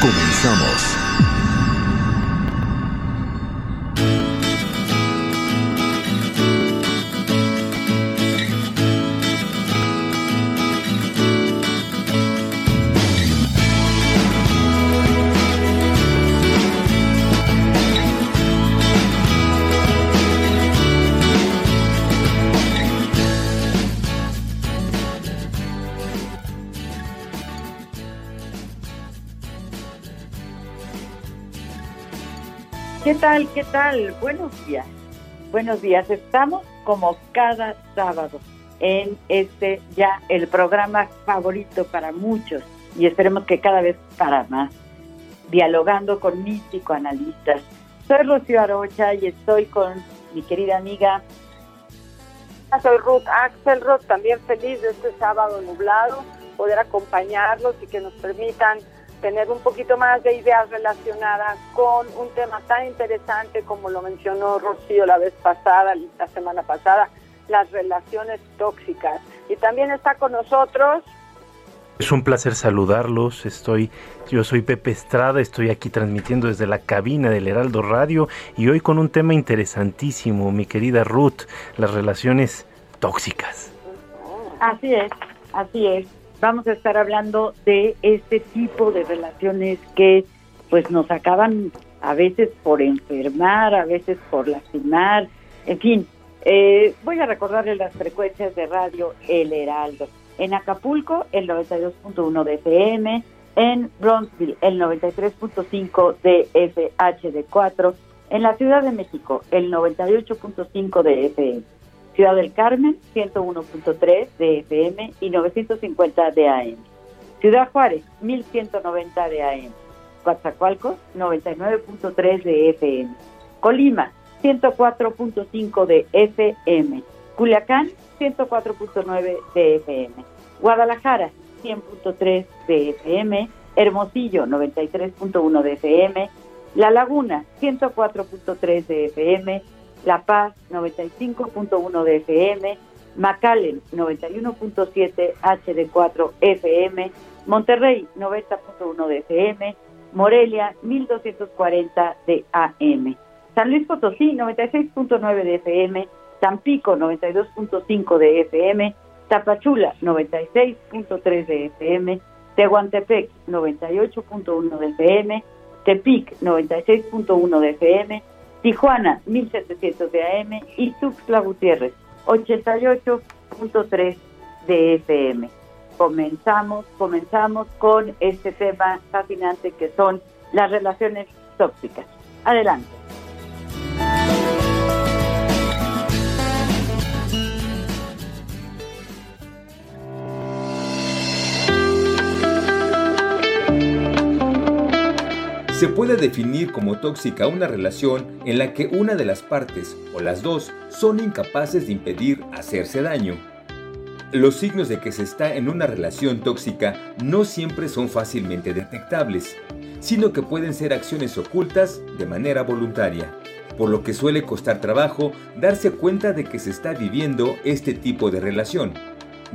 Comenzamos. ¿Qué tal? ¿Qué tal? Buenos días. Buenos días. Estamos como cada sábado en este ya el programa favorito para muchos y esperemos que cada vez para más, dialogando con mis psicoanalistas. Soy Rocío Arocha y estoy con mi querida amiga. Soy Ruth Axelrod, también feliz de este sábado nublado, poder acompañarlos y que nos permitan tener un poquito más de ideas relacionadas con un tema tan interesante como lo mencionó Rocío la vez pasada, la semana pasada, las relaciones tóxicas. Y también está con nosotros. Es un placer saludarlos. Estoy, yo soy Pepe Estrada, estoy aquí transmitiendo desde la cabina del Heraldo Radio y hoy con un tema interesantísimo, mi querida Ruth, las relaciones tóxicas. Así es, así es vamos a estar hablando de este tipo de relaciones que pues nos acaban a veces por enfermar, a veces por lastimar, en fin. Eh, voy a recordarles las frecuencias de radio El Heraldo. En Acapulco, el 92.1 de FM, en Bronzeville, el 93.5 de FHD4, en la Ciudad de México, el 98.5 de FM. Ciudad del Carmen, 101.3 de FM y 950 de AM. Ciudad Juárez, 1190 de AM. Coatzacoalcos, 99.3 de FM. Colima, 104.5 de FM. Culiacán, 104.9 de FM. Guadalajara, 100.3 de FM. Hermosillo, 93.1 de FM. La Laguna, 104.3 de FM. La Paz 95.1 de FM, McAllen 91.7 HD4 FM, Monterrey 90.1 de FM, Morelia 1240 de AM, San Luis Potosí 96.9 de FM, Tampico 92.5 de FM, Tapachula 96.3 de FM, Tehuantepec 98.1 de FM, Tepic 96.1 de FM, Tijuana 1700 de AM y Tuxtla Gutiérrez 88.3 de FM. Comenzamos, comenzamos con este tema fascinante que son las relaciones tóxicas. Adelante. Se puede definir como tóxica una relación en la que una de las partes o las dos son incapaces de impedir hacerse daño. Los signos de que se está en una relación tóxica no siempre son fácilmente detectables, sino que pueden ser acciones ocultas de manera voluntaria, por lo que suele costar trabajo darse cuenta de que se está viviendo este tipo de relación.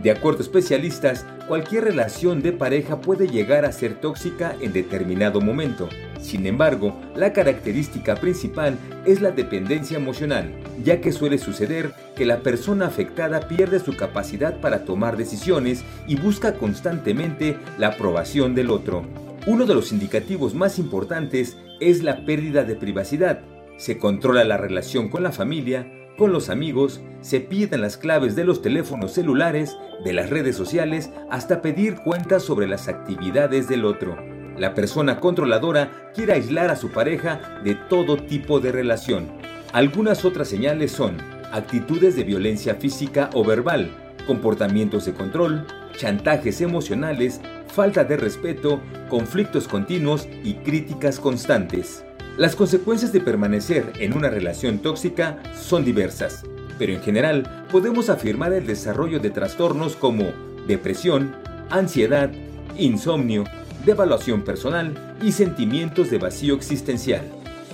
De acuerdo a especialistas, cualquier relación de pareja puede llegar a ser tóxica en determinado momento, Sin embargo, la característica principal es la dependencia emocional, ya que suele suceder que la persona afectada pierde su capacidad para tomar decisiones y busca constantemente la aprobación del otro. Uno de los indicativos más importantes es la pérdida de privacidad. Se controla la relación con la familia, con los amigos, se piden las claves de los teléfonos celulares, de las redes sociales, hasta pedir cuentas sobre las actividades del otro. La persona controladora quiere aislar a su pareja de todo tipo de relación. Algunas otras señales son actitudes de violencia física o verbal, comportamientos de control, chantajes emocionales, falta de respeto, conflictos continuos y críticas constantes. Las consecuencias de permanecer en una relación tóxica son diversas, pero en general podemos afirmar el desarrollo de trastornos como depresión, ansiedad, insomnio, devaluación personal y sentimientos de vacío existencial.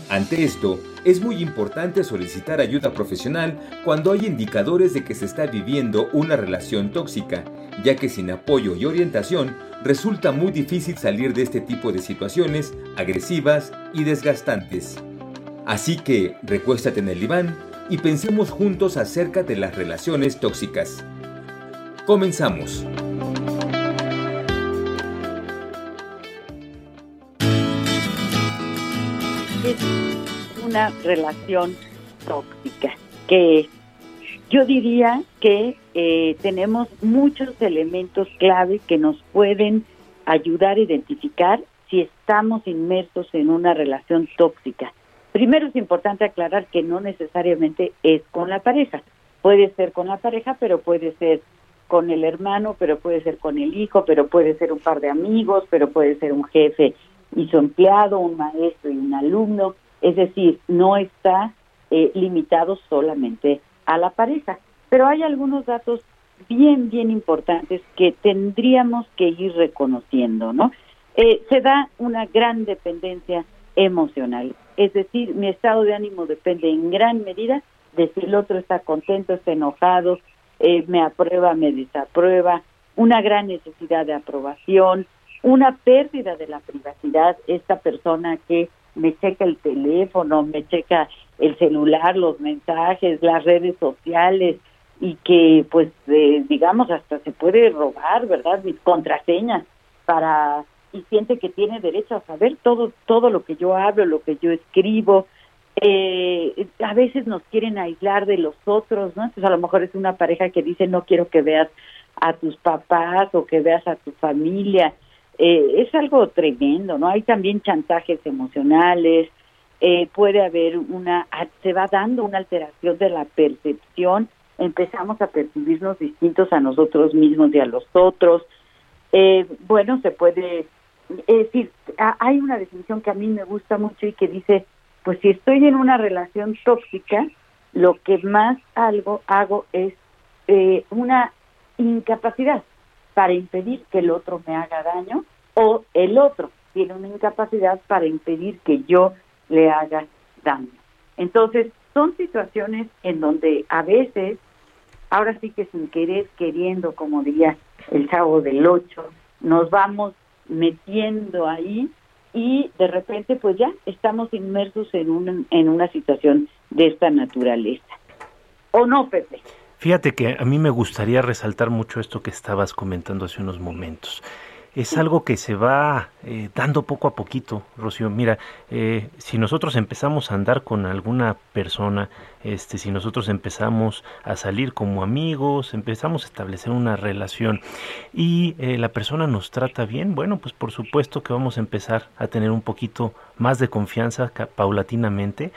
Ante esto, es muy importante solicitar ayuda profesional cuando hay indicadores de que se está viviendo una relación tóxica, ya que sin apoyo y orientación resulta muy difícil salir de este tipo de situaciones agresivas y desgastantes. Así que recuéstate en el diván y pensemos juntos acerca de las relaciones tóxicas. Comenzamos. Es una relación tóxica, que yo diría que eh, tenemos muchos elementos clave que nos pueden ayudar a identificar si estamos inmersos en una relación tóxica. Primero es importante aclarar que no necesariamente es con la pareja. Puede ser con la pareja, pero puede ser con el hermano, pero puede ser con el hijo, pero puede ser un par de amigos, pero puede ser un jefe y su empleado, un maestro y un alumno, es decir, no está eh, limitado solamente a la pareja. Pero hay algunos datos bien, bien importantes que tendríamos que ir reconociendo, ¿no? Eh, se da una gran dependencia emocional, es decir, mi estado de ánimo depende en gran medida de si el otro está contento, está enojado, eh, me aprueba, me desaprueba, una gran necesidad de aprobación, una pérdida de la privacidad, esta persona que me checa el teléfono, me checa el celular, los mensajes, las redes sociales y que pues eh, digamos hasta se puede robar, ¿verdad? Mis contraseñas para y siente que tiene derecho a saber todo todo lo que yo hablo, lo que yo escribo. Eh, a veces nos quieren aislar de los otros, ¿no? Entonces a lo mejor es una pareja que dice no quiero que veas a tus papás o que veas a tu familia eh, es algo tremendo, ¿no? Hay también chantajes emocionales, eh, puede haber una, se va dando una alteración de la percepción, empezamos a percibirnos distintos a nosotros mismos y a los otros. Eh, bueno, se puede, es decir, hay una definición que a mí me gusta mucho y que dice, pues si estoy en una relación tóxica, lo que más algo hago es una incapacidad para impedir que el otro me haga daño o el otro tiene una incapacidad para impedir que yo le haga daño. Entonces, son situaciones en donde a veces, ahora sí que sin querer, queriendo, como diría el chavo del 8, nos vamos metiendo ahí y de repente pues ya estamos inmersos en una, en una situación de esta naturaleza. ¿O no, Pepe? Fíjate que a mí me gustaría resaltar mucho esto que estabas comentando hace unos momentos es algo que se va eh, dando poco a poquito, Rocío. Mira, eh, si nosotros empezamos a andar con alguna persona, este, si nosotros empezamos a salir como amigos, empezamos a establecer una relación y eh, la persona nos trata bien, bueno, pues por supuesto que vamos a empezar a tener un poquito más de confianza paulatinamente,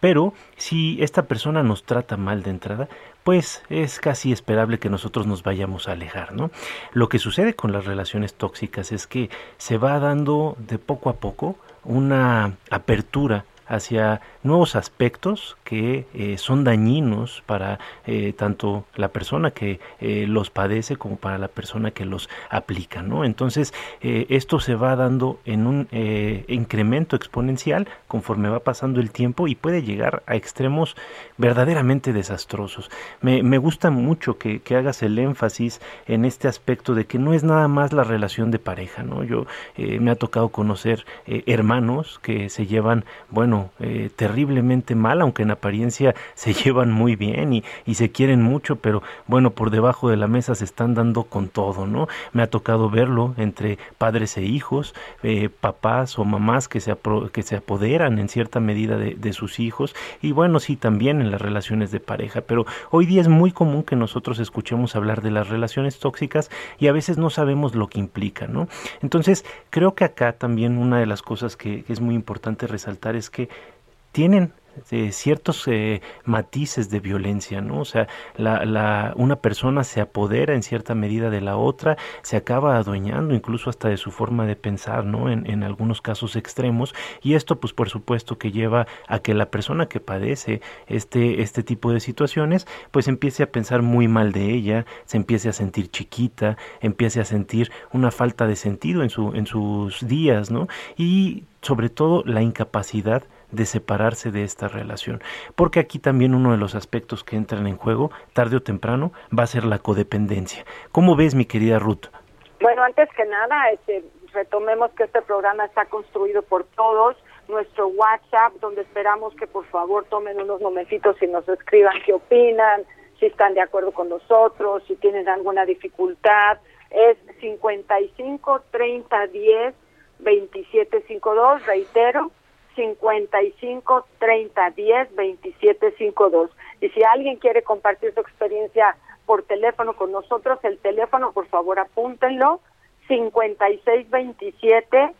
pero si esta persona nos trata mal de entrada, pues es casi esperable que nosotros nos vayamos a alejar, ¿no? Lo que sucede con las relaciones tóxicas es que se va dando de poco a poco una apertura hacia nuevos aspectos que eh, son dañinos para eh, tanto la persona que eh, los padece como para la persona que los aplica, ¿no? Entonces, esto se va dando en un incremento exponencial conforme va pasando el tiempo y puede llegar a extremos verdaderamente desastrosos. Me, me gusta mucho que, que, hagas el énfasis en este aspecto de que no es nada más la relación de pareja, ¿no? Yo me ha tocado conocer hermanos que se llevan, bueno, terriblemente mal, aunque en apariencia se llevan muy bien y, se quieren mucho, pero bueno, por debajo de la mesa se están dando con todo, ¿no? Me ha tocado verlo entre padres e hijos, eh, papás o mamás que se, apoderan en cierta medida de, de sus hijos y bueno, sí, también en las relaciones de pareja, pero hoy día es muy común que nosotros escuchemos hablar de las relaciones tóxicas y a veces no sabemos lo que implica, ¿no? Entonces, creo que acá también una de las cosas que es muy importante resaltar es que tienen ciertos eh, matices de violencia, ¿no? O sea, la, la, una persona se apodera en cierta medida de la otra, se acaba adueñando incluso hasta de su forma de pensar, ¿no? En, en algunos casos extremos, y esto, pues, por supuesto, que lleva a que la persona que padece este, este tipo de situaciones, pues empiece a pensar muy mal de ella, se empiece a sentir chiquita, empiece a sentir una falta de sentido en, su, en sus días, ¿no? Y sobre todo la incapacidad de separarse de esta relación. Porque aquí también uno de los aspectos que entran en juego, tarde o temprano, va a ser la codependencia. ¿Cómo ves, mi querida Ruth? Bueno, antes que nada, este, retomemos que este programa está construido por todos. Nuestro WhatsApp, donde esperamos que por favor tomen unos momentitos y nos escriban qué opinan, si están de acuerdo con nosotros, si tienen alguna dificultad, es 55 30 10 27 52, reitero, 55 30 10 27 52. Y si alguien quiere compartir su experiencia por teléfono con nosotros, el teléfono, por favor, apúntenlo, 56 27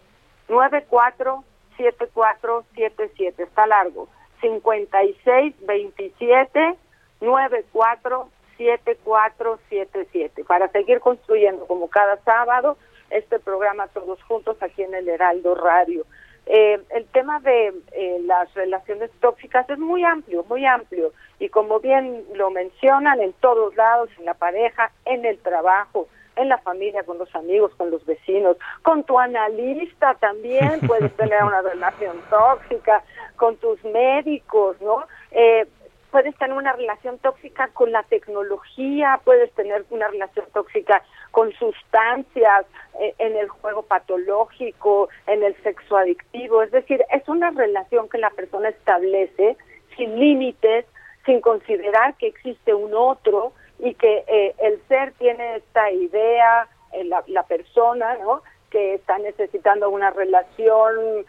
94 7477. Está largo. 56 27 94 7477. Para seguir construyendo, como cada sábado, este programa todos juntos aquí en el Heraldo Radio. Eh, el tema de eh, las relaciones tóxicas es muy amplio, muy amplio. Y como bien lo mencionan, en todos lados, en la pareja, en el trabajo, en la familia, con los amigos, con los vecinos, con tu analista también puedes tener una relación tóxica, con tus médicos, ¿no? Eh, puedes tener una relación tóxica con la tecnología, puedes tener una relación tóxica con sustancias, eh, en el juego patológico, en el sexo adictivo. Es decir, es una relación que la persona establece sin límites, sin considerar que existe un otro y que eh, el ser tiene esta idea, eh, la, la persona, ¿no? que está necesitando una relación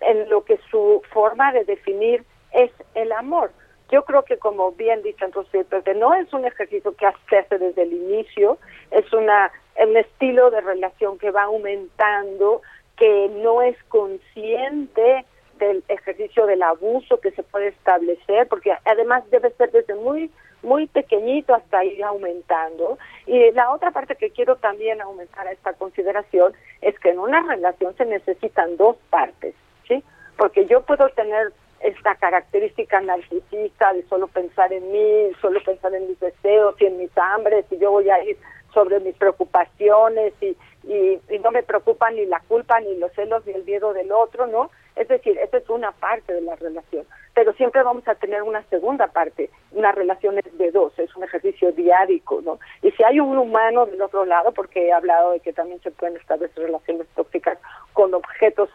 en lo que su forma de definir es el amor. Yo creo que como bien dicho entonces, no es un ejercicio que se hace desde el inicio, es una un estilo de relación que va aumentando, que no es consciente del ejercicio del abuso que se puede establecer, porque además debe ser desde muy muy pequeñito hasta ir aumentando. Y la otra parte que quiero también aumentar a esta consideración es que en una relación se necesitan dos partes, ¿sí? Porque yo puedo tener esta característica narcisista de solo pensar en mí, solo pensar en mis deseos y en mis hambres, y yo voy a ir sobre mis preocupaciones y, y, no me preocupa ni la culpa, ni los celos, ni el miedo del otro, ¿no? Es decir, esa es una parte de la relación, pero siempre vamos a tener una segunda parte, una relación de dos, es un ejercicio diárico, ¿no? Y si hay un humano del otro lado, porque he hablado de que también se pueden establecer relaciones tóxicas con objetos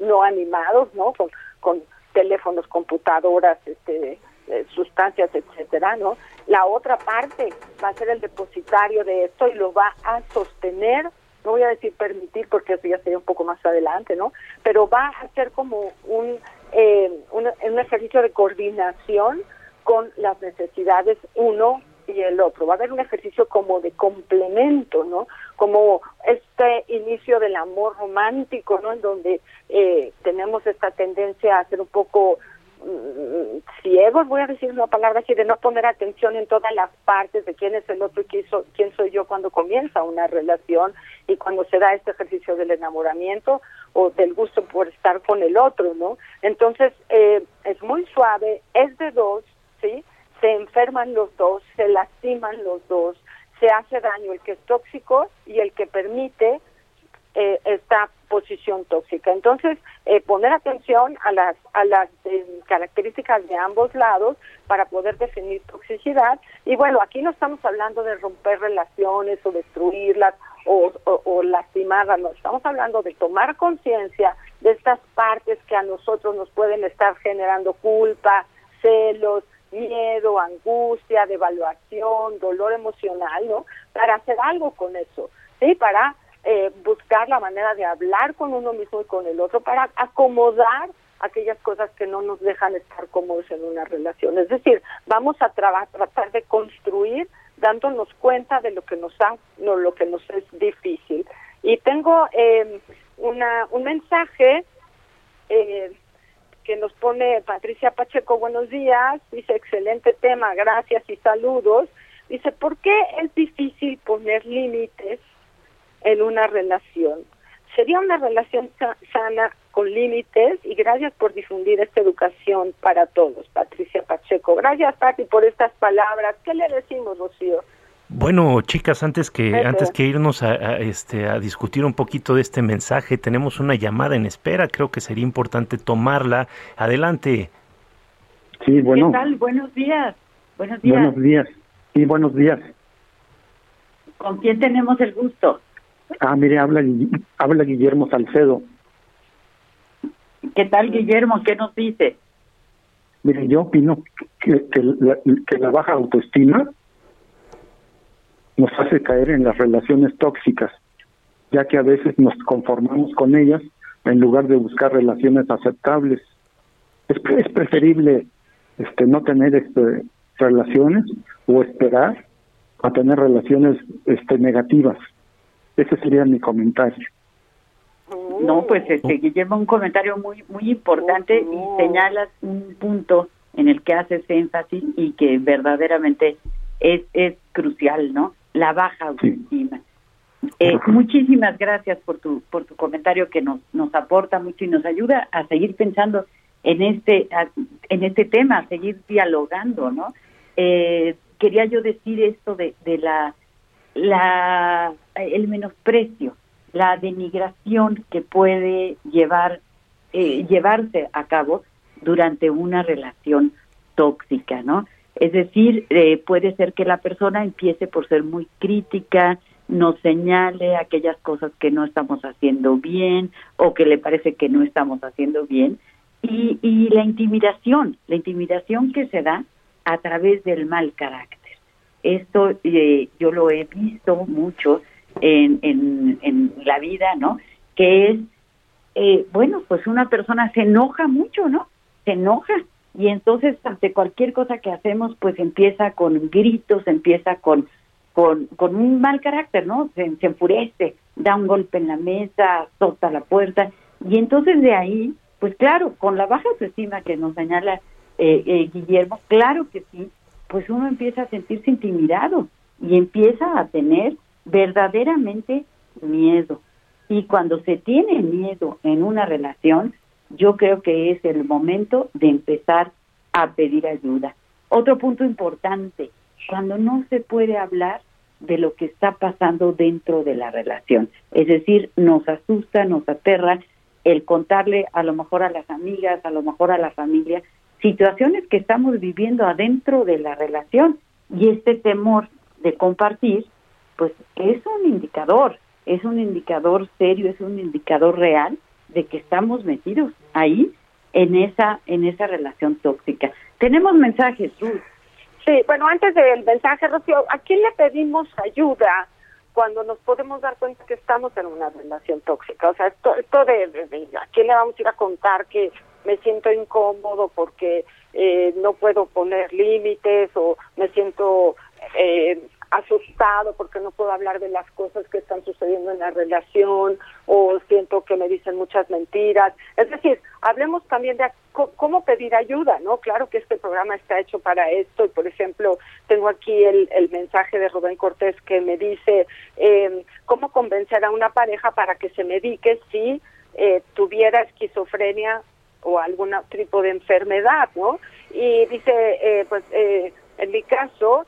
no animados, ¿no? Con, con teléfonos, computadoras, este, eh, sustancias, etcétera, ¿no? La otra parte va a ser el depositario de esto y lo va a sostener, no voy a decir permitir porque eso ya sería un poco más adelante, ¿no? Pero va a ser como un, eh, un, un ejercicio de coordinación con las necesidades uno y el otro. Va a haber un ejercicio como de complemento, ¿no? Como este inicio del amor romántico, ¿no? En donde eh, tenemos esta tendencia a ser un poco mm, ciegos, voy a decir una palabra así, de no poner atención en todas las partes de quién es el otro y quién, quién soy yo cuando comienza una relación y cuando se da este ejercicio del enamoramiento o del gusto por estar con el otro, ¿no? Entonces, eh, es muy suave, es de dos, ¿sí? Se enferman los dos, se lastiman los dos, se hace daño el que es tóxico y el que permite eh, esta posición tóxica. Entonces, eh, poner atención a las, a las eh, características de ambos lados para poder definir toxicidad. Y bueno, aquí no estamos hablando de romper relaciones o destruirlas o, o, lastimarlas, no, estamos hablando de tomar conciencia de estas partes que a nosotros nos pueden estar generando culpa, celos, miedo, angustia, devaluación, dolor emocional, ¿no? Para hacer algo con eso, ¿sí? Para eh, buscar la manera de hablar con uno mismo y con el otro para acomodar aquellas cosas que no nos dejan estar cómodos en una relación. Es decir, vamos a tratar de construir dándonos cuenta de lo que nos ha, no, lo que nos es difícil. Y tengo eh, una, un mensaje eh, que nos pone Patricia Pacheco, buenos días, dice excelente tema, gracias y saludos. Dice, ¿por qué es difícil poner límites en una relación. Sería una relación sana con límites y gracias por difundir esta educación para todos, Patricia Pacheco. Gracias, Pati, por estas palabras. ¿Qué le decimos, Rocío? Bueno, chicas, antes que antes que irnos a, este a discutir un poquito de este mensaje, tenemos una llamada en espera. Creo que sería importante tomarla. Adelante. Sí, bueno. ¿Qué tal? Buenos días. Buenos días. Buenos días. Sí, buenos días. ¿Con quién tenemos el gusto? Ah, mire, habla, habla Guillermo Salcedo. ¿Qué tal, Guillermo? ¿Qué nos dice? Mire, yo opino que, que, la, baja autoestima nos hace caer en las relaciones tóxicas, ya que a veces nos conformamos con ellas en lugar de buscar relaciones aceptables. Es, es preferible este no tener este, relaciones o esperar a tener relaciones este negativas. Ese sería mi comentario. No, pues este Guillermo, un comentario muy muy importante y señalas un punto en el que haces énfasis y que verdaderamente es es crucial, ¿no? La baja autoestima. Eh, muchísimas gracias por tu por tu comentario que nos nos aporta mucho y nos ayuda a seguir pensando en este en este tema, a seguir dialogando, ¿no? Eh, quería yo decir esto de de la la, el menosprecio, la denigración que puede llevar eh, llevarse a cabo durante una relación tóxica, ¿no? Es decir, eh, puede ser que la persona empiece por ser muy crítica, nos señale aquellas cosas que no estamos haciendo bien o que le parece que no estamos haciendo bien y, y la intimidación, la intimidación que se da a través del mal carácter. Esto eh, yo lo he visto mucho en, en, la vida, ¿no? Que es, eh, bueno, pues una persona se enoja mucho, ¿no? Se enoja y entonces ante cualquier cosa que hacemos, pues empieza con gritos, empieza con con, un mal carácter, ¿no? Se, enfurece, da un golpe en la mesa, azota la puerta y entonces de ahí, pues claro, con la baja autoestima que nos señala eh, eh, Guillermo, claro que sí, pues uno empieza a sentirse intimidado y empieza a tener verdaderamente miedo. Y cuando se tiene miedo en una relación, yo creo que es el momento de empezar a pedir ayuda. Otro punto importante, cuando no se puede hablar de lo que está pasando dentro de la relación. Es decir, nos asusta, nos aterra el contarle a lo mejor a las amigas, a lo mejor a la familia, situaciones que estamos viviendo adentro de la relación y este temor de compartir, pues es un indicador, es un indicador serio, es un indicador real de que estamos metidos ahí en esa en esa relación tóxica. Tenemos mensajes, Ruth. Sí, bueno, antes del mensaje, Rocío, ¿a quién le pedimos ayuda cuando nos podemos dar cuenta que estamos en una relación tóxica? O sea, esto, esto de, ¿a quién le vamos a ir a contar que me siento incómodo porque eh, no puedo poner límites o me siento eh, asustado porque no puedo hablar de las cosas que están sucediendo en la relación o siento que me dicen muchas mentiras. Es decir, hablemos también de cómo pedir ayuda, ¿no? Claro que este programa está hecho para esto y, por ejemplo, tengo aquí el, el mensaje de Rubén Cortés que me dice eh, cómo convencer a una pareja para que se medique si eh, tuviera esquizofrenia o algún tipo de enfermedad, ¿no? Y dice, eh, pues eh, en mi caso,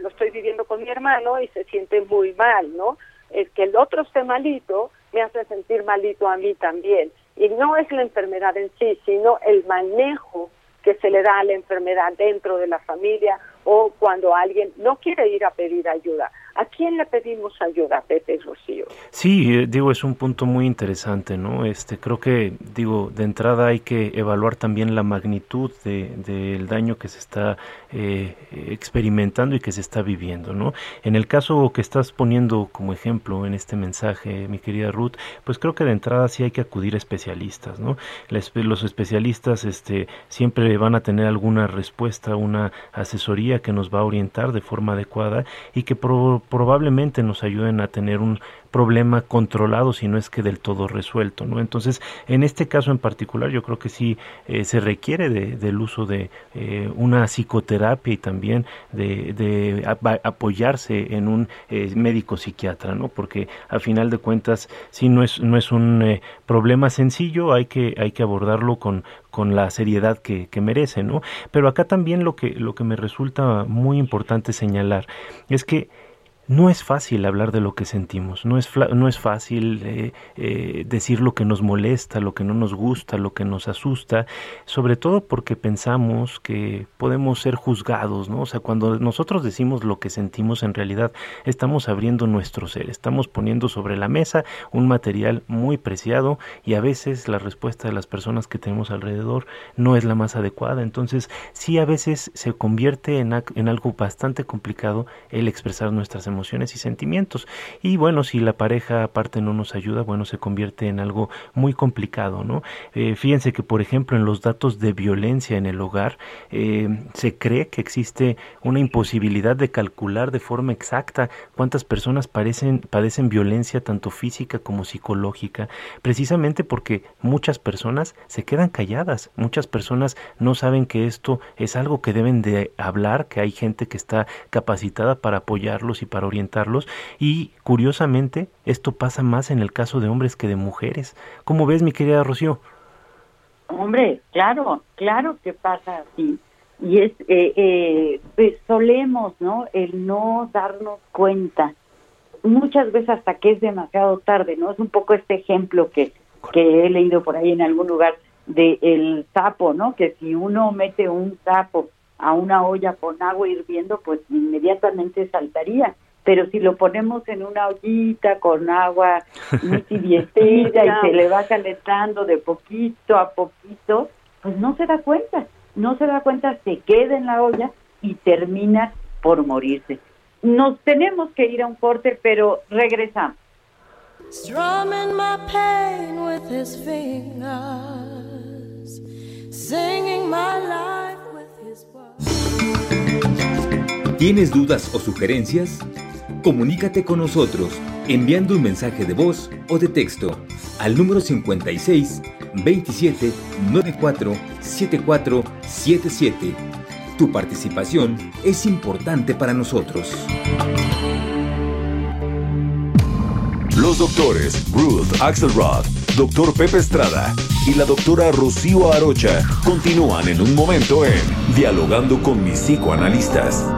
lo estoy viviendo con mi hermano y se siente muy mal, ¿no? Es que el otro esté malito me hace sentir malito a mí también. Y no es la enfermedad en sí, sino el manejo que se le da a la enfermedad dentro de la familia o cuando alguien no quiere ir a pedir ayuda. ¿A quién le pedimos ayuda, Pepe Rocío? Sí, eh, digo, es un punto muy interesante, ¿no? Este, creo que, digo, de entrada hay que evaluar también la magnitud del de, daño que se está eh, experimentando y que se está viviendo, ¿no? En el caso que estás poniendo como ejemplo en este mensaje, mi querida Ruth, pues creo que de entrada sí hay que acudir a especialistas, ¿no? los especialistas, este, siempre van a tener alguna respuesta, una asesoría que nos va a orientar de forma adecuada y que pro probablemente nos ayuden a tener un problema controlado, si no es que del todo resuelto, ¿no? Entonces, en este caso en particular, yo creo que sí eh, se requiere de, del uso de eh, una psicoterapia y también de, de apoyarse en un eh, médico psiquiatra, ¿no? Porque a final de cuentas, sí no es, no es un problema sencillo, hay que, hay que abordarlo con, con la seriedad que, que, merece, ¿no? Pero acá también lo que, lo que me resulta muy importante señalar es que no es fácil hablar de lo que sentimos, no es, no es fácil eh, eh, decir lo que nos molesta, lo que no nos gusta, lo que nos asusta, sobre todo porque pensamos que podemos ser juzgados, ¿no? O sea, cuando nosotros decimos lo que sentimos, en realidad estamos abriendo nuestro ser, estamos poniendo sobre la mesa un material muy preciado y a veces la respuesta de las personas que tenemos alrededor no es la más adecuada. Entonces, sí a veces se convierte en, en algo bastante complicado el expresar nuestras emociones emociones y sentimientos. Y bueno, si la pareja aparte no nos ayuda, bueno, se convierte en algo muy complicado, ¿no? Eh, fíjense que, por ejemplo, en los datos de violencia en el hogar, eh, se cree que existe una imposibilidad de calcular de forma exacta cuántas personas padecen, violencia tanto física como psicológica, precisamente porque muchas personas se quedan calladas, muchas personas no saben que esto es algo que deben de hablar, que hay gente que está capacitada para apoyarlos y para orientarlos y curiosamente esto pasa más en el caso de hombres que de mujeres. ¿Cómo ves mi querida Rocío? Hombre, claro, claro que pasa así. Y es, eh, eh, pues solemos, ¿no? El no darnos cuenta. Muchas veces hasta que es demasiado tarde, ¿no? Es un poco este ejemplo que, que he leído por ahí en algún lugar de el sapo, ¿no? Que si uno mete un sapo a una olla con agua hirviendo, pues inmediatamente saltaría pero si lo ponemos en una ollita con agua muy tibiecita y se le va calentando de poquito a poquito, pues no se da cuenta, no se da cuenta, se queda en la olla y termina por morirse. Nos tenemos que ir a un corte, pero regresamos. ¿Tienes dudas o sugerencias? Comunícate con nosotros enviando un mensaje de voz o de texto al número 56 27 94 74 77. Tu participación es importante para nosotros. Los doctores Ruth Axelrod, doctor Pepe Estrada y la doctora Rocío Arocha continúan en un momento en Dialogando con mis psicoanalistas.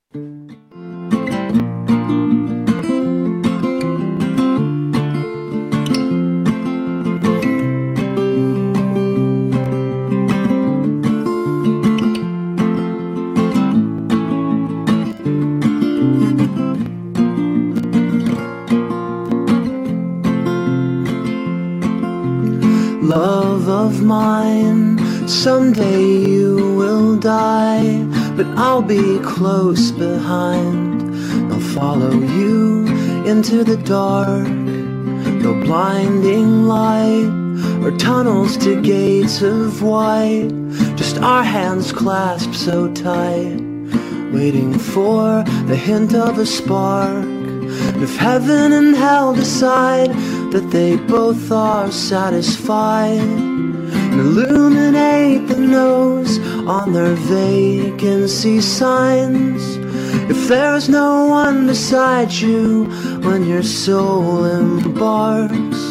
Someday you will die, but I'll be close behind. I'll follow you into the dark. No blinding light or tunnels to gates of white. Just our hands clasped so tight, waiting for the hint of a spark. If heaven and hell decide that they both are satisfied, and illuminate the nose on their vacancy signs. If there's no one beside you when your soul embarks,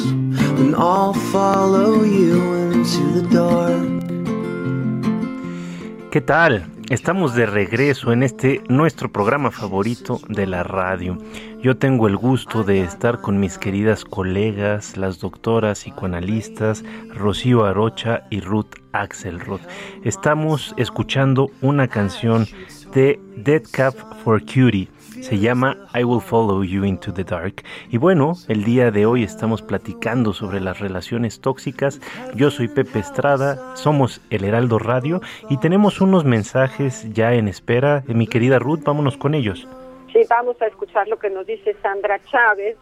then I'll follow you into the dark. ¿Qué tal? Estamos de regreso en este nuestro programa favorito de la radio. Yo tengo el gusto de estar con mis queridas colegas, las doctoras psicoanalistas Rocío Arocha y Ruth Axelrod. Estamos escuchando una canción de Dead Cap for Cutie se llama I Will Follow You Into the Dark. Y bueno, el día de hoy estamos platicando sobre las relaciones tóxicas. Yo soy Pepe Estrada, somos El Heraldo Radio y tenemos unos mensajes ya en espera. Mi querida Ruth, vámonos con ellos. Sí, vamos a escuchar lo que nos dice Sandra Chávez,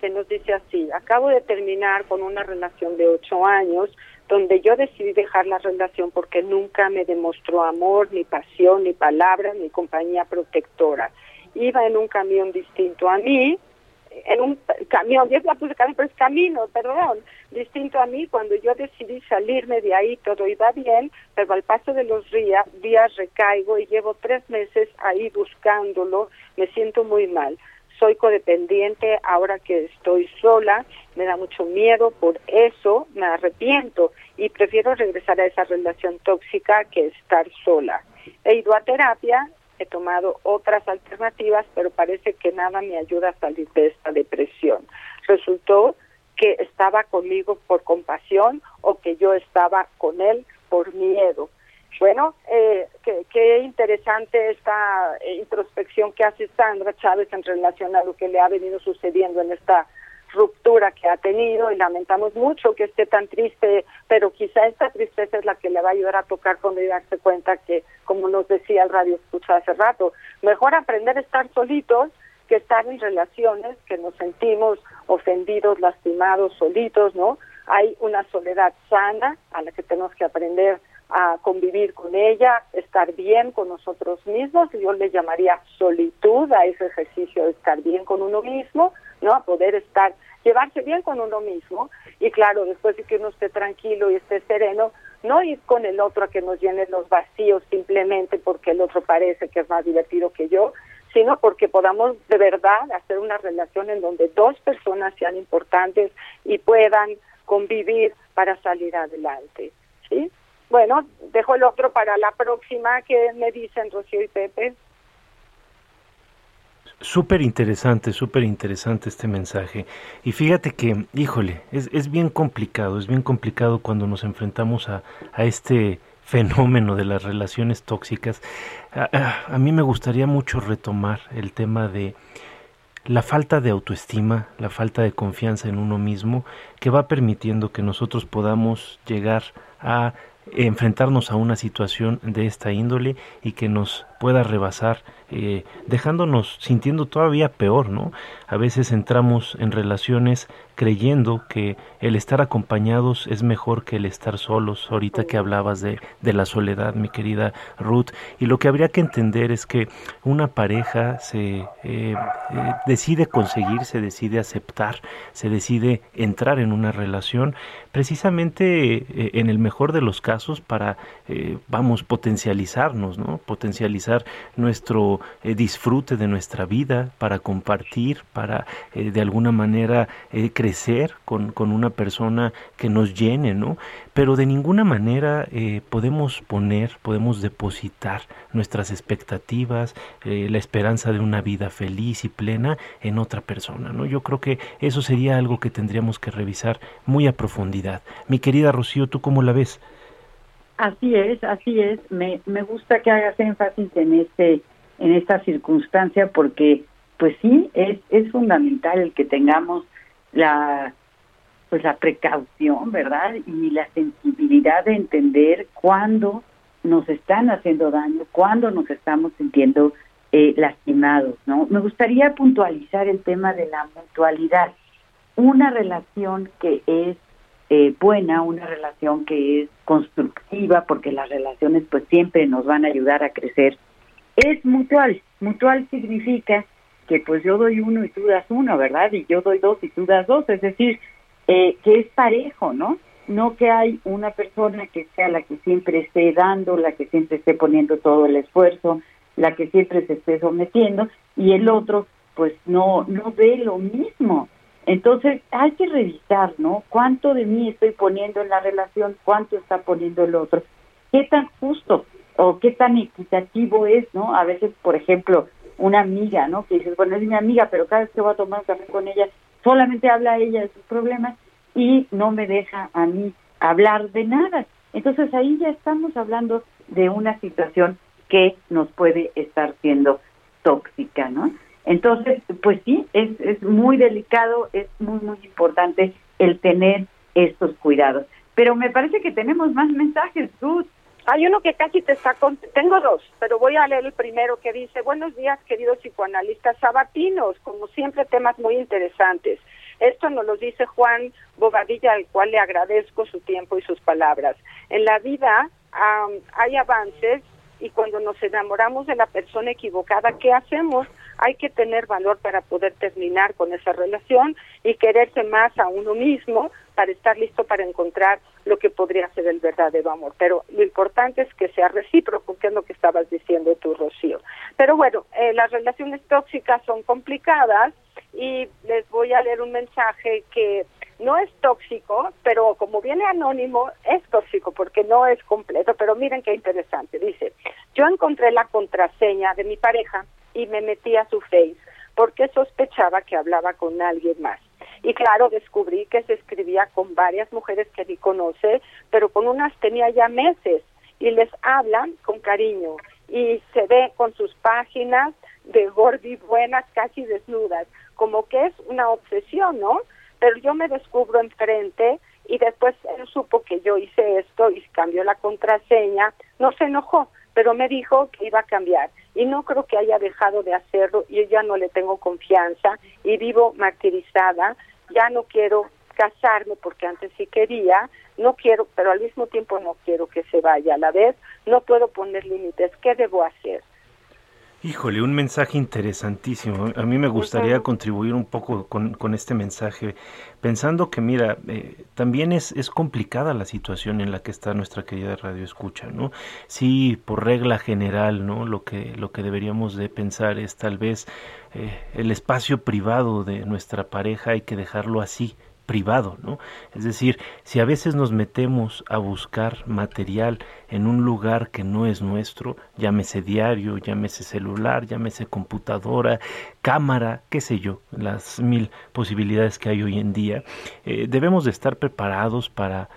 que nos dice así, acabo de terminar con una relación de ocho años donde yo decidí dejar la relación porque nunca me demostró amor, ni pasión, ni palabras, ni compañía protectora iba en un camión distinto a mí, en un camión, yo la puse camión, pero es camino, perdón, distinto a mí, cuando yo decidí salirme de ahí todo iba bien, pero al paso de los días, días recaigo y llevo tres meses ahí buscándolo, me siento muy mal. Soy codependiente ahora que estoy sola, me da mucho miedo, por eso me arrepiento y prefiero regresar a esa relación tóxica que estar sola. He ido a terapia he tomado otras alternativas, pero parece que nada me ayuda a salir de esta depresión. Resultó que estaba conmigo por compasión o que yo estaba con él por miedo. Bueno, eh, qué, interesante esta introspección que hace Sandra Chávez en relación a lo que le ha venido sucediendo en esta ruptura que ha tenido y lamentamos mucho que esté tan triste, pero quizá esta tristeza es la que le va a ayudar a tocar cuando y darse cuenta que, como nos decía el radio escucha hace rato, mejor aprender a estar solitos que estar en relaciones que nos sentimos ofendidos, lastimados, solitos, ¿no? Hay una soledad sana a la que tenemos que aprender a convivir con ella, estar bien con nosotros mismos, yo le llamaría solitud a ese ejercicio de estar bien con uno mismo, ¿no? A poder estar, llevarse bien con uno mismo y claro, después de que uno esté tranquilo y esté sereno, no ir con el otro a que nos llene los vacíos simplemente porque el otro parece que es más divertido que yo, sino porque podamos de verdad hacer una relación en donde dos personas sean importantes y puedan convivir para salir adelante, ¿sí? Bueno, dejo el otro para la próxima que me dicen Rocío y Pepe. Súper interesante, súper interesante este mensaje. Y fíjate que, híjole, es, es, bien complicado, es bien complicado cuando nos enfrentamos a, a este fenómeno de las relaciones tóxicas. A, mí me gustaría mucho retomar el tema de la falta de autoestima, la falta de confianza en uno mismo, que va permitiendo que nosotros podamos llegar a enfrentarnos a una situación de esta índole y que nos pueda rebasar, eh, dejándonos sintiendo todavía peor, ¿no? A veces entramos en relaciones creyendo que el estar acompañados es mejor que el estar solos, ahorita que hablabas de, de la soledad, mi querida Ruth, y lo que habría que entender es que una pareja se eh, eh, decide conseguir, se decide aceptar, se decide entrar en una relación, precisamente en el mejor de los casos para, vamos, potencializarnos, ¿no? Potencializar nuestro eh, disfrute de nuestra vida, para compartir, para eh, de alguna manera eh, crecer con, con, una persona que nos llene, ¿no? Pero de ninguna manera podemos poner, podemos depositar nuestras expectativas, la esperanza de una vida feliz y plena en otra persona, ¿no? Yo creo que eso sería algo que tendríamos que revisar muy a profundidad. Mi querida Rocío, ¿tú cómo la ves? Así es, así es. Me, me gusta que hagas énfasis en este en esta circunstancia porque pues sí es es fundamental el que tengamos la pues la precaución, ¿verdad? Y la sensibilidad de entender cuándo nos están haciendo daño, cuándo nos estamos sintiendo eh, lastimados, ¿no? Me gustaría puntualizar el tema de la mutualidad. Una relación que es eh, buena, una relación que es constructiva, porque las relaciones pues siempre nos van a ayudar a crecer, es mutual. Mutual significa que pues yo doy uno y tú das uno, ¿verdad? Y yo doy dos y tú das dos, es decir, eh, que es parejo, ¿no? No que hay una persona que sea la que siempre esté dando, la que siempre esté poniendo todo el esfuerzo, la que siempre se esté sometiendo y el otro pues no no ve lo mismo. Entonces hay que revisar, ¿no? ¿Cuánto de mí estoy poniendo en la relación? ¿Cuánto está poniendo el otro? ¿Qué tan justo o qué tan equitativo es, ¿no? A veces, por ejemplo, una amiga, ¿no? Que dices, bueno, es mi amiga, pero cada vez que voy a tomar un café con ella, solamente habla ella de sus problemas y no me deja a mí hablar de nada. Entonces ahí ya estamos hablando de una situación que nos puede estar siendo tóxica, ¿no? Entonces, pues sí, es, es muy delicado, es muy, muy importante el tener estos cuidados. Pero me parece que tenemos más mensajes, Ruth. Hay uno que casi te está. Tengo dos, pero voy a leer el primero que dice, buenos días queridos psicoanalistas sabatinos, como siempre temas muy interesantes. Esto nos lo dice Juan Bobadilla, al cual le agradezco su tiempo y sus palabras. En la vida hay avances y cuando nos enamoramos de la persona equivocada, ¿qué hacemos? Hay que tener valor para poder terminar con esa relación y quererse más a uno mismo para estar listo para encontrar lo que podría ser el verdadero amor. Pero lo importante es que sea recíproco, que es lo que estabas diciendo tú, Rocío. Pero bueno, eh, las relaciones tóxicas son complicadas y les voy a leer un mensaje que no es tóxico, pero como viene anónimo, es tóxico porque no es completo, pero miren qué interesante. Dice, yo encontré la contraseña de mi pareja y me metí a su face porque sospechaba que hablaba con alguien más. Y claro, descubrí que se escribía con varias mujeres que ni conoce, pero con unas tenía ya meses. Y les hablan con cariño. Y se ve con sus páginas de gordi buenas, casi desnudas, como que es una obsesión, ¿no? Pero yo me descubro enfrente y después él supo que yo hice esto y cambió la contraseña, no se enojó, pero me dijo que iba a cambiar. Y no creo que haya dejado de hacerlo y ya no le tengo confianza y vivo martirizada, ya no quiero casarme porque antes sí quería, no quiero, pero al mismo tiempo no quiero que se vaya a la vez, no puedo poner límites, ¿qué debo hacer? Híjole, un mensaje interesantísimo. A mí me gustaría contribuir un poco con, este mensaje, pensando que, mira, eh, también es, es complicada la situación en la que está nuestra querida radio escucha, ¿no? Sí, por regla general, ¿no? Lo que, lo que deberíamos de pensar es tal vez eh, el espacio privado de nuestra pareja hay que dejarlo así, privado, ¿no? Es decir, si a veces nos metemos a buscar material en un lugar que no es nuestro, llámese diario, llámese celular, llámese computadora, cámara, qué sé yo, las mil posibilidades que hay hoy en día, eh, debemos de estar preparados para,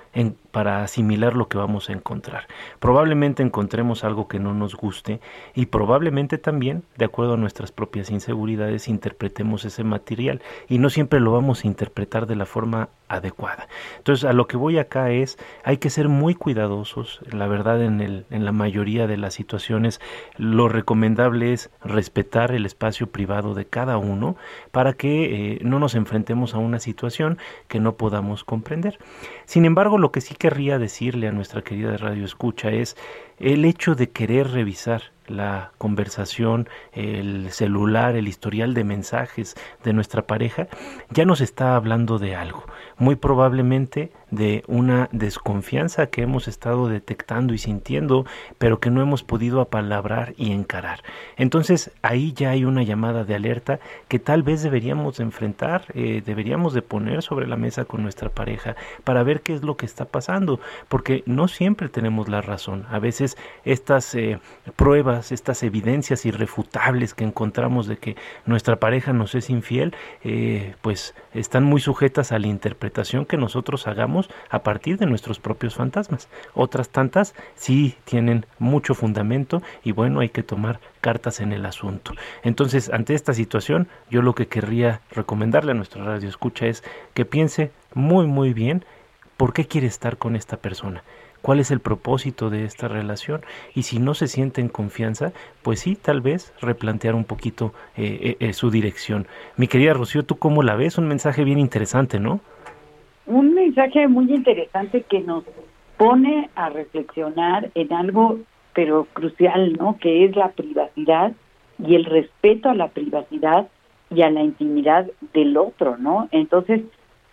para asimilar lo que vamos a encontrar. Probablemente encontremos algo que no nos guste y probablemente también, de acuerdo a nuestras propias inseguridades, interpretemos ese material y no siempre lo vamos a interpretar de la forma adecuada. Entonces, a lo que voy acá es, hay que ser muy cuidadosos, la verdad en, la mayoría de las situaciones lo recomendable es respetar el espacio privado de cada uno para que eh, no nos enfrentemos a una situación que no podamos comprender. Sin embargo, lo que sí querría decirle a nuestra querida radio escucha es el hecho de querer revisar la conversación, el celular, el historial de mensajes de nuestra pareja, ya nos está hablando de algo. Muy probablemente de una desconfianza que hemos estado detectando y sintiendo, pero que no hemos podido apalabrar y encarar. Entonces ahí ya hay una llamada de alerta que tal vez deberíamos enfrentar, eh, deberíamos de poner sobre la mesa con nuestra pareja para ver qué es lo que está pasando, porque no siempre tenemos la razón. A veces estas eh, pruebas, estas evidencias irrefutables que encontramos de que nuestra pareja nos es infiel, eh, pues están muy sujetas a la interpretación que nosotros hagamos a partir de nuestros propios fantasmas. Otras tantas sí tienen mucho fundamento y bueno, hay que tomar cartas en el asunto. Entonces, ante esta situación, yo lo que querría recomendarle a nuestro radio escucha es que piense muy muy bien por qué quiere estar con esta persona cuál es el propósito de esta relación y si no se siente en confianza, pues sí, tal vez replantear un poquito eh, eh, su dirección. Mi querida Rocío, ¿tú cómo la ves? Un mensaje bien interesante, ¿no? Un mensaje muy interesante que nos pone a reflexionar en algo pero crucial, ¿no? Que es la privacidad y el respeto a la privacidad y a la intimidad del otro, ¿no? Entonces,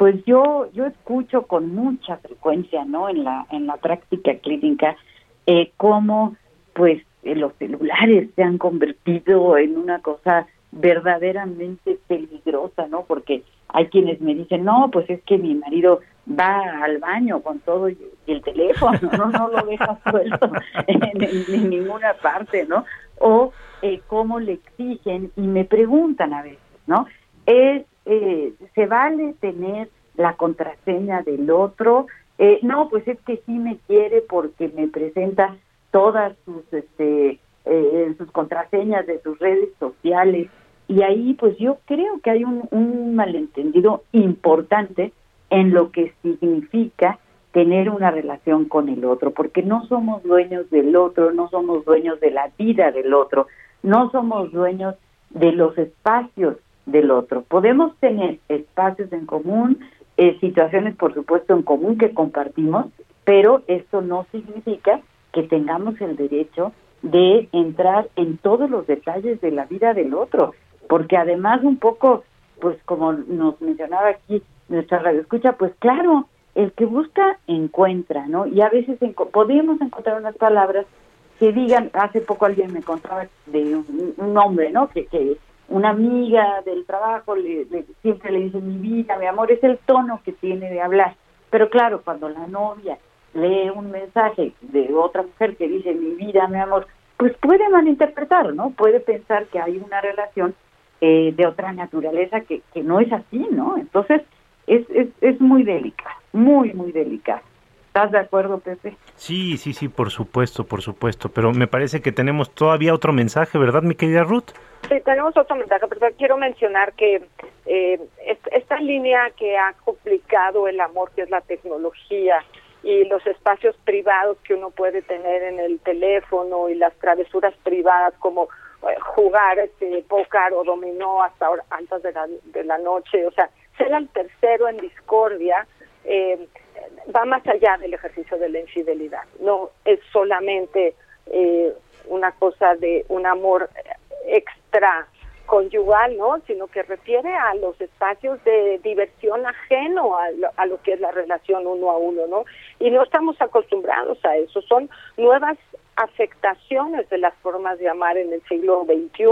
pues yo yo escucho con mucha frecuencia, ¿no? En la en la práctica clínica eh, cómo pues eh, los celulares se han convertido en una cosa verdaderamente peligrosa, ¿no? Porque hay quienes me dicen, no, pues es que mi marido va al baño con todo y, el teléfono, no, no lo deja suelto en, ninguna parte, ¿no? O eh, cómo le exigen y me preguntan a veces, ¿no? Es, eh, ¿se vale tener la contraseña del otro? Eh, no, pues es que sí me quiere porque me presenta todas sus, este, eh, sus contraseñas de sus redes sociales y ahí pues yo creo que hay un, un malentendido importante en lo que significa tener una relación con el otro, porque no somos dueños del otro, no somos dueños de la vida del otro, no somos dueños de los espacios del otro. Podemos tener espacios en común, eh, situaciones por supuesto en común que compartimos, pero esto no significa que tengamos el derecho de entrar en todos los detalles de la vida del otro porque además un poco, pues como nos mencionaba aquí nuestra radio escucha, pues claro, el que busca encuentra, ¿no? Y a veces podemos encontrar unas palabras que digan, hace poco alguien me contaba de un, hombre, ¿no? Que, que una amiga del trabajo le, siempre le dice mi vida, mi amor, es el tono que tiene de hablar. Pero claro, cuando la novia lee un mensaje de otra mujer que dice mi vida, mi amor, pues puede malinterpretar, ¿no? Puede pensar que hay una relación eh, de otra naturaleza que, que no es así, ¿no? Entonces, es, es, es muy delicado, muy, muy delicado. ¿Estás de acuerdo, Pepe? Sí, sí, sí, por supuesto, por supuesto, pero me parece que tenemos todavía otro mensaje, ¿verdad, mi querida Ruth? Sí, tenemos otro mensaje, pero quiero mencionar que eh, esta línea que ha complicado el amor, que es la tecnología, y los espacios privados que uno puede tener en el teléfono y las travesuras privadas como eh, jugar este póker o dominó hasta hora, antes de la, de la noche, o sea, ser el tercero en discordia eh, va más allá del ejercicio de la infidelidad, no es solamente eh, una cosa de un amor extra conyugal, ¿no? Sino que refiere a los espacios de diversión ajeno a lo, a lo que es la relación uno a uno, ¿no? Y no estamos acostumbrados a eso. Son nuevas afectaciones de las formas de amar en el siglo XXI,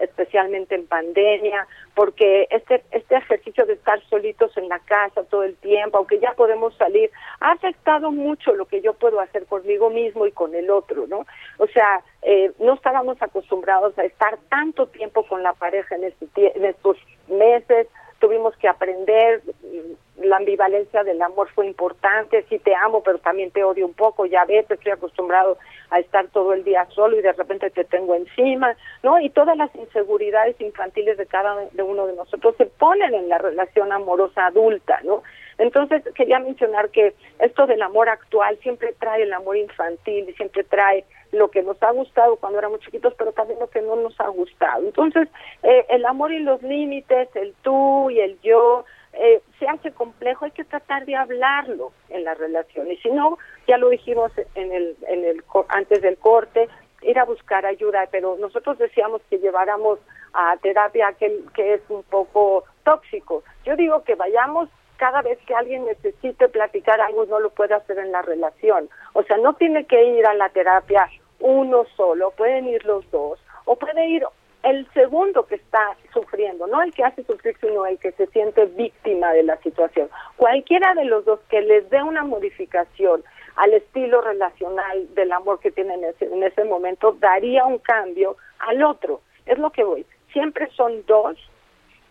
especialmente en pandemia, porque este, este ejercicio de estar solitos en la casa todo el tiempo, aunque ya podemos salir, ha afectado mucho lo que yo puedo hacer conmigo mismo y con el otro, ¿no? O sea, eh, no estábamos acostumbrados a estar tanto tiempo con la pareja en, este, en estos meses, tuvimos que aprender, la ambivalencia del amor fue importante, sí te amo, pero también te odio un poco, ya ves, estoy acostumbrado a estar todo el día solo y de repente te tengo encima, ¿no? Y todas las inseguridades infantiles de cada de uno de nosotros se ponen en la relación amorosa adulta, ¿no? Entonces, quería mencionar que esto del amor actual siempre trae el amor infantil y siempre trae lo que nos ha gustado cuando éramos chiquitos, pero también lo que no nos ha gustado. Entonces, eh, el amor y los límites, el tú y el yo, eh, se hace complejo, hay que tratar de hablarlo en la relación. Y si no, ya lo dijimos en el, en el antes del corte, ir a buscar ayuda, pero nosotros decíamos que lleváramos a terapia que, que es un poco tóxico. Yo digo que vayamos cada vez que alguien necesite platicar algo no lo puede hacer en la relación. O sea, no tiene que ir a la terapia uno solo, pueden ir los dos, o puede ir el segundo que está sufriendo, no el que hace sufrir, sino el que se siente víctima de la situación. Cualquiera de los dos que les dé una modificación al estilo relacional del amor que tienen en ese, en ese momento daría un cambio al otro. Es lo que voy. Siempre son dos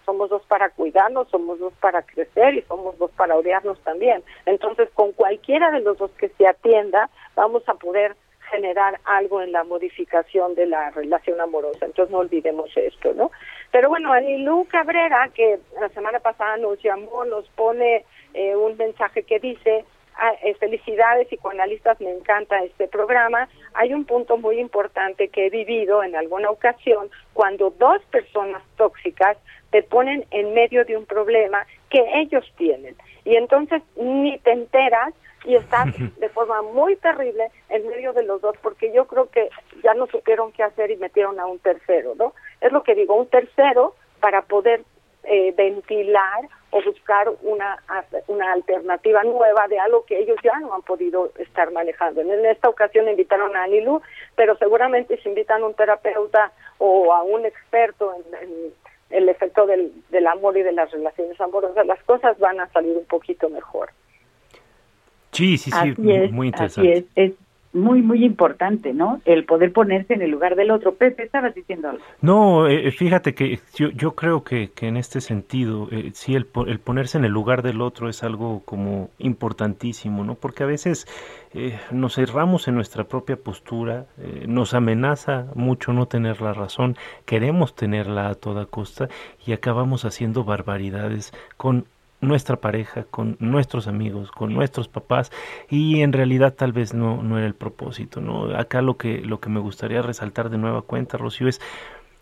somos dos para cuidarnos, somos dos para crecer y somos dos para odiarnos también. Entonces, con cualquiera de los dos que se atienda, vamos a poder generar algo en la modificación de la relación amorosa. Entonces no olvidemos esto, ¿no? Pero bueno, Anilú Cabrera, que la semana pasada nos llamó, nos pone eh, un mensaje que dice, ah, eh, felicidades psicoanalistas, me encanta este programa. Hay un punto muy importante que he vivido en alguna ocasión cuando dos personas tóxicas te ponen en medio de un problema que ellos tienen. Y entonces ni te enteras y estás de forma muy terrible en medio de los dos, porque yo creo que ya no supieron qué hacer y metieron a un tercero, ¿no? Es lo que digo, un tercero para poder eh, ventilar o buscar una, una alternativa nueva de algo que ellos ya no han podido estar manejando. En esta ocasión invitaron a Anilu, pero seguramente si invitan a un terapeuta o a un experto en, el efecto del, del amor y de las relaciones amorosas, las cosas van a salir un poquito mejor. Sí, sí, sí, muy interesante. Así es, es muy, muy importante, ¿no? El poder ponerse en el lugar del otro. Pepe, estabas diciendo algo. No, eh, eh, fíjate que yo, yo creo que, que en este sentido, eh, sí, el, el, ponerse en el lugar del otro es algo como importantísimo, ¿no? Porque a veces eh, nos cerramos en nuestra propia postura, nos amenaza mucho no tener la razón, queremos tenerla a toda costa y acabamos haciendo barbaridades con nuestra pareja, con nuestros amigos, con nuestros papás y en realidad tal vez no, no era el propósito, ¿no? Acá lo que, lo que me gustaría resaltar de nueva cuenta, Rocío, es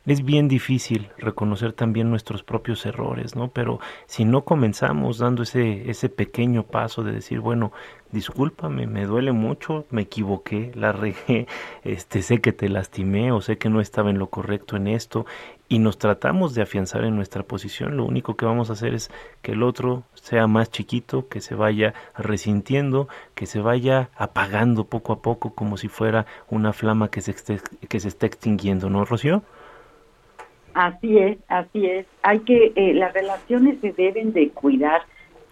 es bien difícil reconocer también nuestros propios errores, ¿no? Pero si no comenzamos dando ese, ese pequeño paso de decir, bueno, discúlpame, me duele mucho, me equivoqué, la regué, este, sé que te lastimé o sé que no estaba en lo correcto en esto y nos tratamos de afianzar en nuestra posición, lo único que vamos a hacer es que el otro sea más chiquito, que se vaya resintiendo, que se vaya apagando poco a poco como si fuera una flama que se, que se está extinguiendo, ¿no, Rocío? Así es, así es. Hay que, eh, las relaciones se deben de cuidar.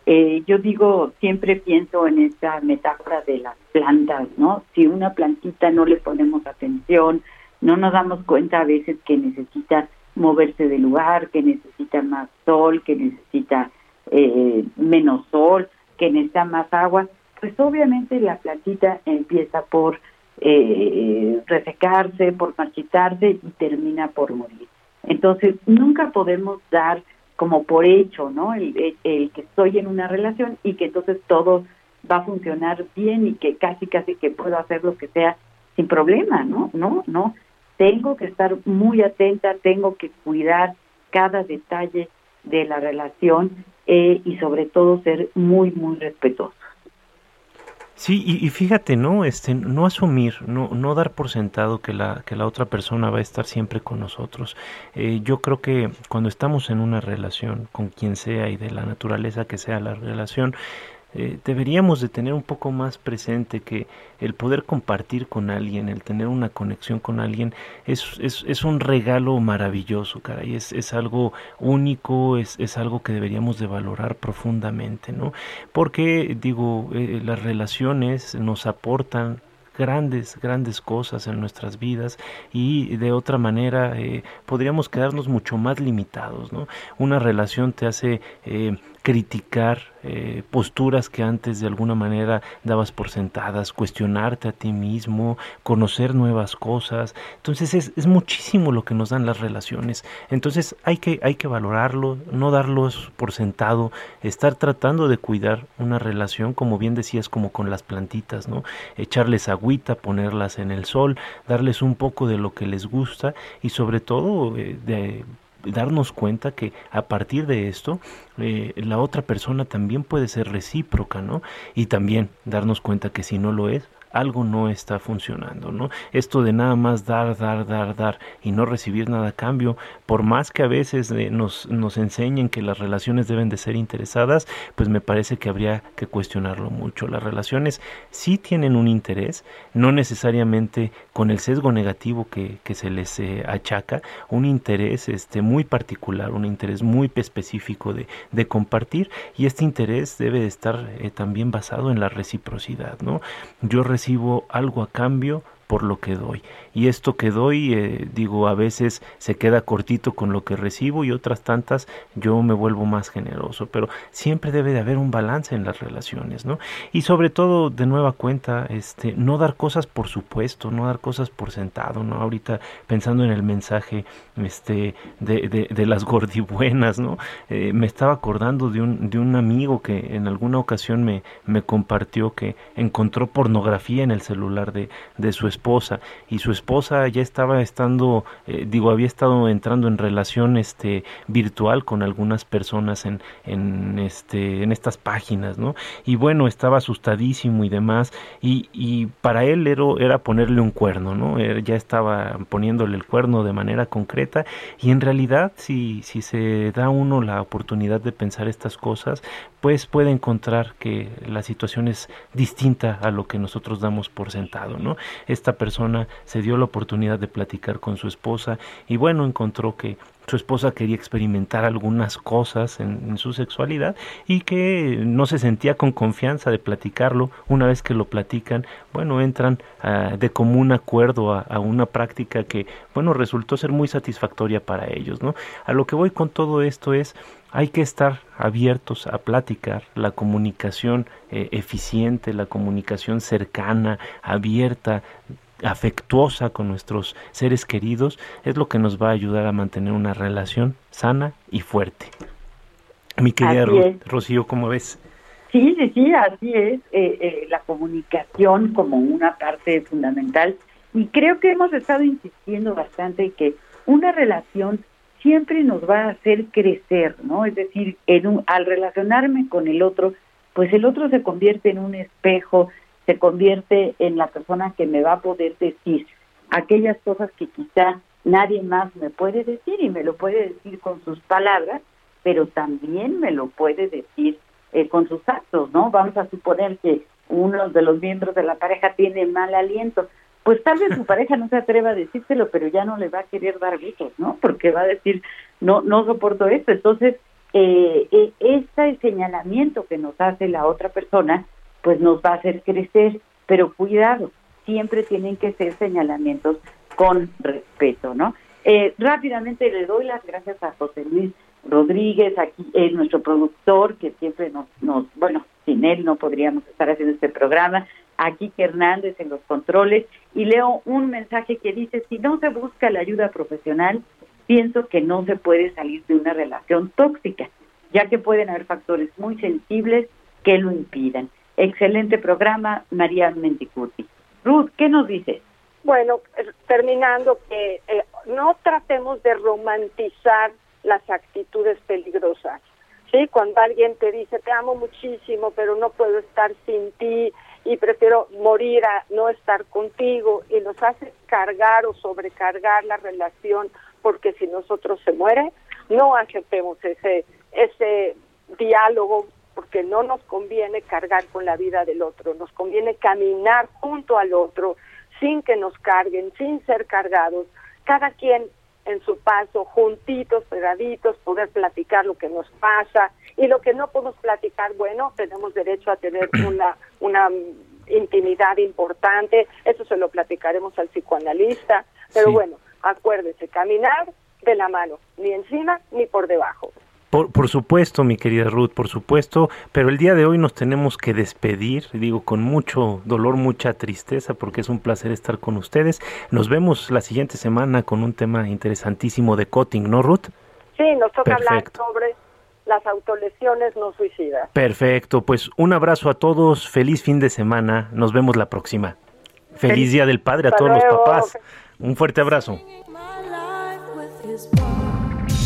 Eh, yo digo, siempre pienso en esta metáfora de las plantas, ¿no? Si una plantita no le ponemos atención, no nos damos cuenta a veces que necesita moverse de lugar, que necesita más sol, que necesita eh, menos sol, que necesita más agua, pues obviamente la plantita empieza por eh, resecarse, por marchitarse y termina por morir. Entonces, nunca podemos dar como por hecho, ¿no? El, que estoy en una relación y que entonces todo va a funcionar bien y que casi, casi que puedo hacer lo que sea sin problema, ¿no? No, no. Tengo que estar muy atenta, tengo que cuidar cada detalle de la relación eh, y sobre todo ser muy, muy respetuoso. Sí, y, fíjate, ¿no? Este, no asumir, no, no dar por sentado que la, que la otra persona va a estar siempre con nosotros. Eh, yo creo que cuando estamos en una relación, con quien sea y de la naturaleza que sea la relación, eh, deberíamos de tener un poco más presente que el poder compartir con alguien, el tener una conexión con alguien, es, es, es un regalo maravilloso, caray, es, es algo único, es, es, algo que deberíamos de valorar profundamente, ¿no? Porque, digo, eh, las relaciones nos aportan grandes, grandes cosas en nuestras vidas y de otra manera eh, podríamos quedarnos mucho más limitados, ¿no? Una relación te hace eh, criticar eh, posturas que antes de alguna manera dabas por sentadas, cuestionarte a ti mismo, conocer nuevas cosas. Entonces es, es, muchísimo lo que nos dan las relaciones. Entonces hay que, hay que valorarlo, no darlos por sentado, estar tratando de cuidar una relación, como bien decías, como con las plantitas, ¿no? Echarles agüita, ponerlas en el sol, darles un poco de lo que les gusta y sobre todo eh, de darnos cuenta que a partir de esto eh, la otra persona también puede ser recíproca, ¿no? Y también darnos cuenta que si no lo es, algo no está funcionando, ¿no? Esto de nada más dar, dar, dar, dar y no recibir nada a cambio, por más que a veces eh, nos, nos enseñen que las relaciones deben de ser interesadas, pues me parece que habría que cuestionarlo mucho. Las relaciones sí tienen un interés, no necesariamente con el sesgo negativo que, que se les eh, achaca, un interés este, muy particular, un interés muy específico de, de compartir y este interés debe de estar eh, también basado en la reciprocidad, ¿no? Yo recibo algo a cambio por lo que doy. Y esto que doy, eh, digo, a veces se queda cortito con lo que recibo y otras tantas yo me vuelvo más generoso, pero siempre debe de haber un balance en las relaciones, ¿no? Y sobre todo, de nueva cuenta, este, no dar cosas por supuesto, no dar cosas por sentado, ¿no? Ahorita pensando en el mensaje este, de, de, las gordibuenas, ¿no? Eh, me estaba acordando de un, de un amigo que en alguna ocasión me, me compartió que encontró pornografía en el celular de, de su esposa y su esposa ya estaba estando, eh, digo, había estado entrando en relación este, virtual con algunas personas en, en, este, en estas páginas, ¿no? Y bueno, estaba asustadísimo y demás y, y para él era, era ponerle un cuerno, ¿no? ya estaba poniéndole el cuerno de manera concreta y en realidad si, si se da uno la oportunidad de pensar estas cosas, pues puede encontrar que la situación es distinta a lo que nosotros damos por sentado, ¿no? Esta persona se dio la oportunidad de platicar con su esposa y bueno, encontró que su esposa quería experimentar algunas cosas en, su sexualidad y que no se sentía con confianza de platicarlo. Una vez que lo platican, bueno, entran ah, de común acuerdo a, una práctica que, bueno, resultó ser muy satisfactoria para ellos, ¿no? A lo que voy con todo esto es, hay que estar abiertos a platicar, la comunicación eh, eficiente, la comunicación cercana, abierta, afectuosa con nuestros seres queridos es lo que nos va a ayudar a mantener una relación sana y fuerte. Mi querida Rocío, ¿cómo ves? Sí, sí, sí, así es. Eh, eh, la comunicación como una parte fundamental. Y creo que hemos estado insistiendo bastante que una relación siempre nos va a hacer crecer, ¿no? Es decir, en un, al relacionarme con el otro, pues el otro se convierte en un espejo se convierte en la persona que me va a poder decir aquellas cosas que quizá nadie más me puede decir y me lo puede decir con sus palabras, pero también me lo puede decir eh, con sus actos, ¿no? Vamos a suponer que uno de los miembros de la pareja tiene mal aliento, pues tal vez su pareja no se atreva a decírselo, pero ya no le va a querer dar besos, ¿no? Porque va a decir, no, no soporto esto. Entonces, eh, eh, este señalamiento que nos hace la otra persona pues nos va a hacer crecer, pero cuidado, siempre tienen que ser señalamientos con respeto, ¿no? Eh, rápidamente le doy las gracias a José Luis Rodríguez, aquí es nuestro productor, que siempre nos, nos, bueno, sin él no podríamos estar haciendo este programa, aquí Hernández en los controles, y leo un mensaje que dice, si no se busca la ayuda profesional, pienso que no se puede salir de una relación tóxica, ya que pueden haber factores muy sensibles que lo impidan. Excelente programa, María Mendicuti. Ruth, ¿qué nos dices? Bueno, eh, terminando, que eh, no tratemos de romantizar las actitudes peligrosas. ¿sí? Cuando alguien te dice, te amo muchísimo, pero no puedo estar sin ti y prefiero morir a no estar contigo y nos hace cargar o sobrecargar la relación porque si nosotros se muere, no aceptemos ese, ese diálogo porque no nos conviene cargar con la vida del otro, nos conviene caminar junto al otro sin que nos carguen, sin ser cargados, cada quien en su paso, juntitos, pegaditos, poder platicar lo que nos pasa y lo que no podemos platicar, bueno, tenemos derecho a tener una, una intimidad importante, eso se lo platicaremos al psicoanalista, pero bueno, acuérdese, caminar de la mano, ni encima ni por debajo. Por, supuesto, mi querida Ruth, por supuesto, pero el día de hoy nos tenemos que despedir, digo, con mucho dolor, mucha tristeza, porque es un placer estar con ustedes. Nos vemos la siguiente semana con un tema interesantísimo de cutting, ¿no, Ruth? Sí, nos toca hablar sobre las autolesiones no suicidas. Perfecto, pues un abrazo a todos, feliz fin de semana, nos vemos la próxima. Feliz Día del Padre a todos los papás. Un fuerte abrazo.